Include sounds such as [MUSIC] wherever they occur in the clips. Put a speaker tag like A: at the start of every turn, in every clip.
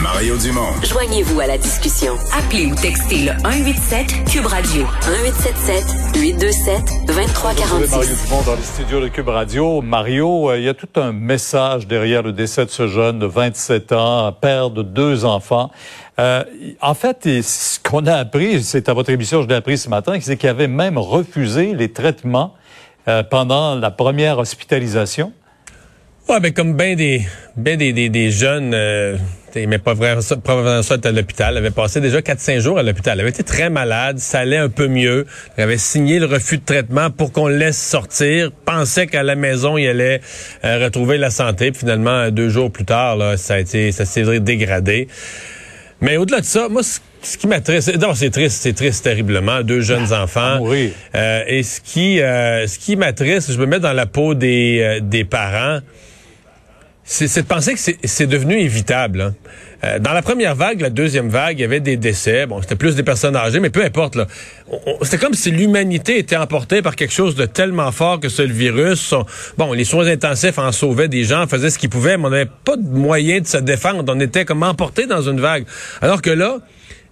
A: Mario Dumont.
B: Joignez-vous à la discussion. Appelez ou textez le 187 Cube Radio 1877 827 2346.
C: Mario Dumont dans les studios de Cube Radio. Mario, euh, il y a tout un message derrière le décès de ce jeune de 27 ans, père de deux enfants. Euh, en fait, ce qu'on a appris, c'est à votre émission, je l'ai appris ce matin, c'est qu'il avait même refusé les traitements euh, pendant la première hospitalisation.
D: Ouais, ben comme bien des, ben des, des, des jeunes, euh, mais pas vraiment ça à l'hôpital. Avait passé déjà 4-5 jours à l'hôpital. Elle avait été très malade, ça allait un peu mieux. Elle avait signé le refus de traitement pour qu'on le laisse sortir. Pensait qu'à la maison, il allait euh, retrouver la santé. Puis finalement, deux jours plus tard, là, ça a été, ça s'est dégradé. Mais au-delà de ça, moi, ce, qui m'attriste, non, c'est triste, c'est triste terriblement, deux jeunes
C: Ah,
D: enfants. Euh, et ce qui, euh, ce qui m'attriste, je me mets dans la peau des, euh, des parents c'est de penser que c'est- devenu évitable. hein. Euh, dans la première vague, la deuxième vague, il y avait des décès. Bon, c'était plus des personnes âgées, mais peu importe. C'était comme si l'humanité était emportée par quelque chose de tellement fort que ce virus. bon, les soins intensifs en sauvaient des gens, faisaient ce qu'ils pouvaient, mais on n'avait pas de moyen de se défendre. On était comme emporté dans une vague. Alors que là,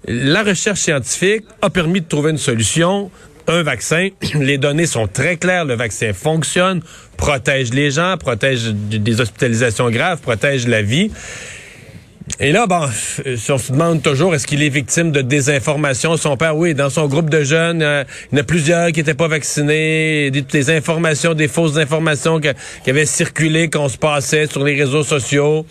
D: la recherche scientifique a permis de trouver une solution. Un vaccin, [CLEARS THROAT] les données sont très claires, le vaccin fonctionne, protège les gens, protège des hospitalisations graves, protège la vie. Et là, bon, on se demande toujours, est-ce qu'il est victime de désinformation? Son père, oui, dans son groupe de jeunes, euh, il y en a plusieurs qui n'étaient pas vaccinés, des, informations, des fausses informations qui avaient circulé, qu'on se passait sur les réseaux sociaux.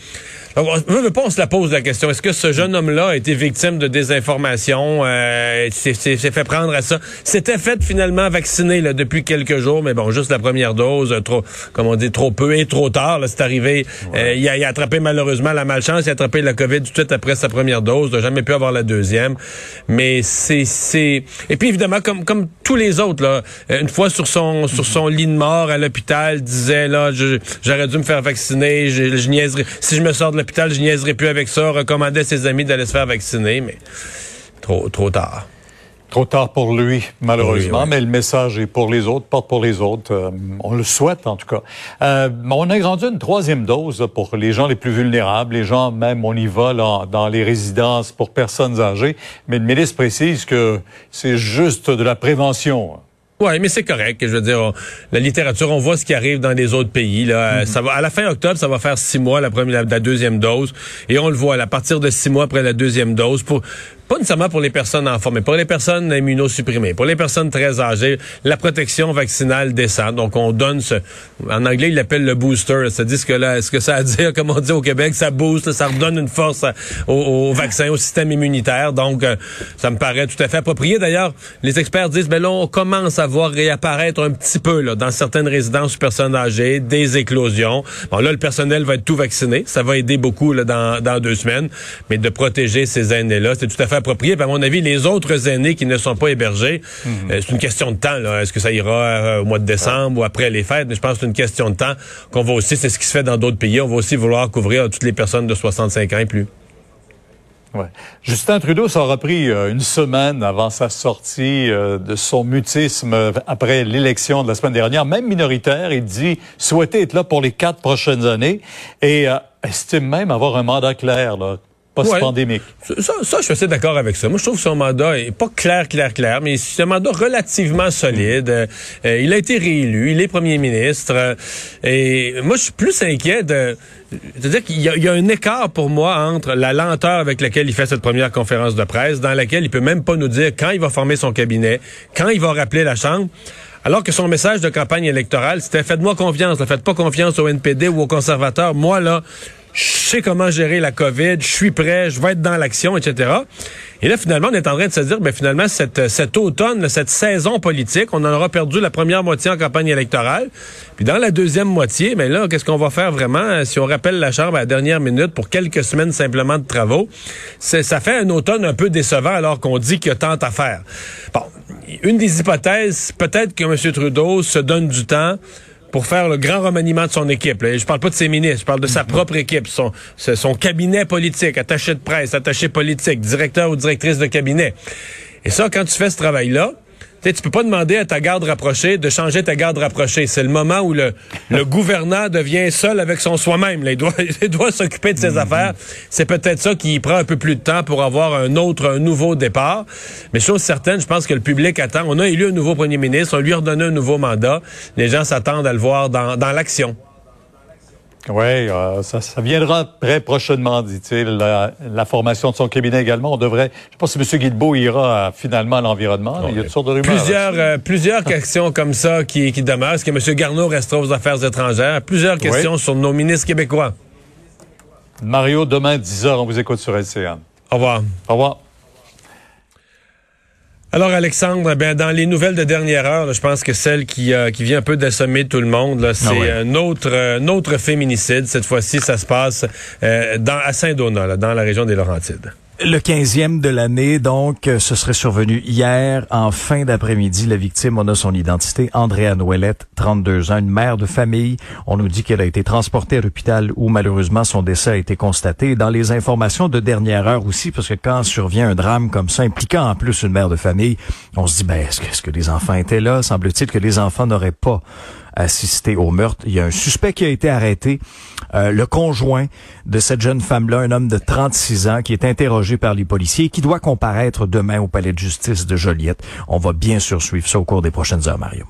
D: Donc, on veut pas, on se la pose la question. Est-ce que ce jeune homme-là a été victime de désinformation? Euh, s'est fait prendre à ça? S'était fait finalement vacciner là, depuis quelques jours, mais bon, juste la première dose, euh, trop, comme on dit, trop peu et trop tard. C'est arrivé. Euh, il, a, il a attrapé malheureusement la malchance, il a attrapé la COVID tout de suite après sa première dose. Il n'a jamais pu avoir la deuxième. Mais c'est... Et puis évidemment, comme, comme tous les autres, là, euh, une fois sur son, sur son lit de mort à l'hôpital, disait, là, j'aurais dû me faire vacciner, je, je niaiserais. Si je me sors de l'hôpital, je niaiserai plus avec ça, recommandait à ses amis d'aller se faire vacciner, mais trop, trop tard.
C: Trop tard pour lui, malheureusement,
D: Oui, oui.
C: mais le message est pour les autres, porte pour les autres. Euh, on le souhaite, en tout cas. Euh, on a rendu une troisième dose là, pour les gens les plus vulnérables, les gens, même, on y va là, dans les résidences pour personnes âgées. Mais le ministre précise que c'est juste de la prévention.
D: Ouais, mais c'est correct. Je veux dire, on- la littérature, on voit ce qui arrive dans les autres pays. Là, Euh, ça va à la fin octobre, ça va faire six mois la première, la, la deuxième dose, et on le voit à partir de six mois après la deuxième dose, pour pas nécessairement pour les personnes en forme, mais pour les personnes immunosupprimées, pour les personnes très âgées, la protection vaccinale descend. Donc on donne ce, en anglais ils l'appellent le booster. Dit ce que là, ce que ça a à dire, comme on dit au Québec, ça booste, ça redonne une force au, vaccin, au système immunitaire. Donc euh, ça me paraît tout à fait approprié. D'ailleurs, les experts disent, ben là on commence à voir réapparaître un petit peu là, dans certaines résidences personnes âgées, des éclosions. Bon là, le personnel va être tout vacciné. Ça va aider beaucoup là, dans, dans deux semaines. Mais de protéger ces aînés-là, c'est tout à fait approprié. Puis, à mon avis, les autres aînés qui ne sont pas hébergés, euh, c'est une question de temps. Est-ce que ça ira euh, au mois de décembre ou après les fêtes? Mais je pense que c'est une question de temps qu'on va aussi, c'est ce qui se fait dans d'autres pays, on va aussi vouloir couvrir toutes les personnes de 65 ans et plus.
C: Ouais. Justin Trudeau, ça aura pris euh, une semaine avant sa sortie euh, de son mutisme euh, après l'élection de la semaine dernière, même minoritaire. Il dit souhaiter être là pour les quatre prochaines années et euh, estime même avoir un mandat clair, là, post-pandémique.
D: Ça, je suis assez d'accord avec ça. Moi, je trouve que son mandat est pas clair, clair, clair, mais c'est un mandat relativement solide. Euh, euh, il a été réélu, il est premier ministre. euh, et moi, je suis plus inquiet de... C'est-à-dire qu'il y, y a un écart pour moi entre la lenteur avec laquelle il fait cette première conférence de presse, dans laquelle il peut même pas nous dire quand il va former son cabinet, quand il va rappeler la Chambre. Alors que son message de campagne électorale, c'était faites-moi confiance, là, faites pas confiance au NPD ou aux conservateurs. Moi, là, je sais comment gérer la COVID, je suis prêt, je vais être dans l'action, etc. Et là, finalement, on est en train de se dire, ben finalement, cette, cet automne, cette saison politique, on en aura perdu la première moitié en campagne électorale. Puis dans la deuxième moitié, ben là, qu'est-ce qu'on va faire vraiment euh, si on rappelle la Chambre à la dernière minute pour quelques semaines simplement de travaux? Ça fait un automne un peu décevant alors qu'on dit qu'il y a tant à faire. Bon, une des hypothèses, peut-être que M. Trudeau se donne du temps pour faire le grand remaniement de son équipe. Là. Je parle pas de ses ministres, je parle de sa propre équipe, son, son cabinet politique, attaché de presse, attaché politique, directeur ou directrice de cabinet. Et ça, quand tu fais ce travail-là, Tu tu peux pas demander à ta garde rapprochée de changer ta garde rapprochée. C'est le moment où le, le [LAUGHS] gouverneur devient seul avec son soi-même. Il doit, il [LAUGHS] doit s'occuper de ses
C: Mhm.
D: affaires. C'est peut-être ça qui prend un peu plus de temps pour avoir un autre, un nouveau départ. Mais chose certaine, je pense que le public attend. On a élu un nouveau premier ministre, on lui a redonné un nouveau mandat. Les gens s'attendent à le voir dans, dans l'action.
C: Oui, euh, ça, ça viendra très prochainement, dit-il. La, la formation de son cabinet également. On devrait. Je pense que M. Guilbeault ira euh, finalement à l'environnement. il y a toutes sortes de rumeurs.
D: Plusieurs, euh, plusieurs questions comme ça qui, qui demeurent. Est-ce que M. Garneau restera aux affaires étrangères? Plusieurs questions sur nos ministres québécois.
C: Mario, demain, 10h, on vous écoute sur LCN.
D: Au revoir.
C: Au revoir.
D: Alors Alexandre, ben dans les nouvelles de dernière heure, là, je pense que celle qui, euh, qui vient un peu d'assommer tout le monde, c'est
E: Ah ouais.
D: un autre euh, un autre féminicide. Cette fois-ci, ça se passe euh, dans, à Saint-Donat, dans la région des Laurentides.
E: Le 15e de l'année, donc, euh, ce serait survenu hier, en fin d'après-midi. La victime, on a son identité, Andrea Noëllette, 32 ans, une mère de famille. On nous dit qu'elle a été transportée à l'hôpital où, malheureusement, son décès a été constaté. Dans les informations de dernière heure aussi, parce que quand survient un drame comme ça, impliquant en plus une mère de famille, on se dit, ben, est-ce que, est-ce que les enfants étaient là? Semble-t-il que les enfants n'auraient pas assisté au meurtre. Il y a un suspect qui a été arrêté, euh, le conjoint de cette jeune femme-là, un homme de 36 ans, qui est interrogé par les policiers et qui doit comparaître demain au palais de justice de Joliette. On va bien sûr suivre ça au cours des prochaines heures, Mario.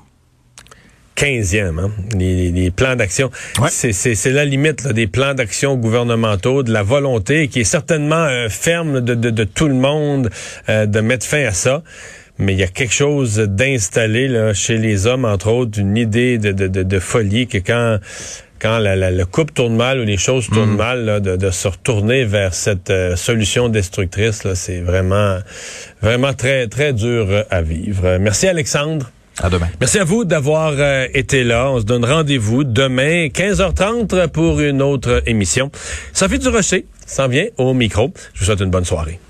D: 15e, hein? les, plans d'action.
E: Ouais.
D: C'est- la limite là, des plans d'action gouvernementaux, de la volonté qui est certainement euh, ferme de, de, de tout le monde euh, de mettre fin à ça. Mais il y a quelque chose d'installé là, chez les hommes, entre autres, une idée de, de, de, de folie que quand quand la, la, le couple tourne mal ou les choses tournent mal, là, de, de se retourner vers cette euh, solution destructrice, là, c'est vraiment vraiment très très dur à vivre. Merci Alexandre.
E: À demain.
D: Merci à vous d'avoir euh, été là. On se donne rendez-vous demain, 15h30 pour une autre émission. Sophie Durocher s'en vient au micro. Je vous souhaite une bonne soirée.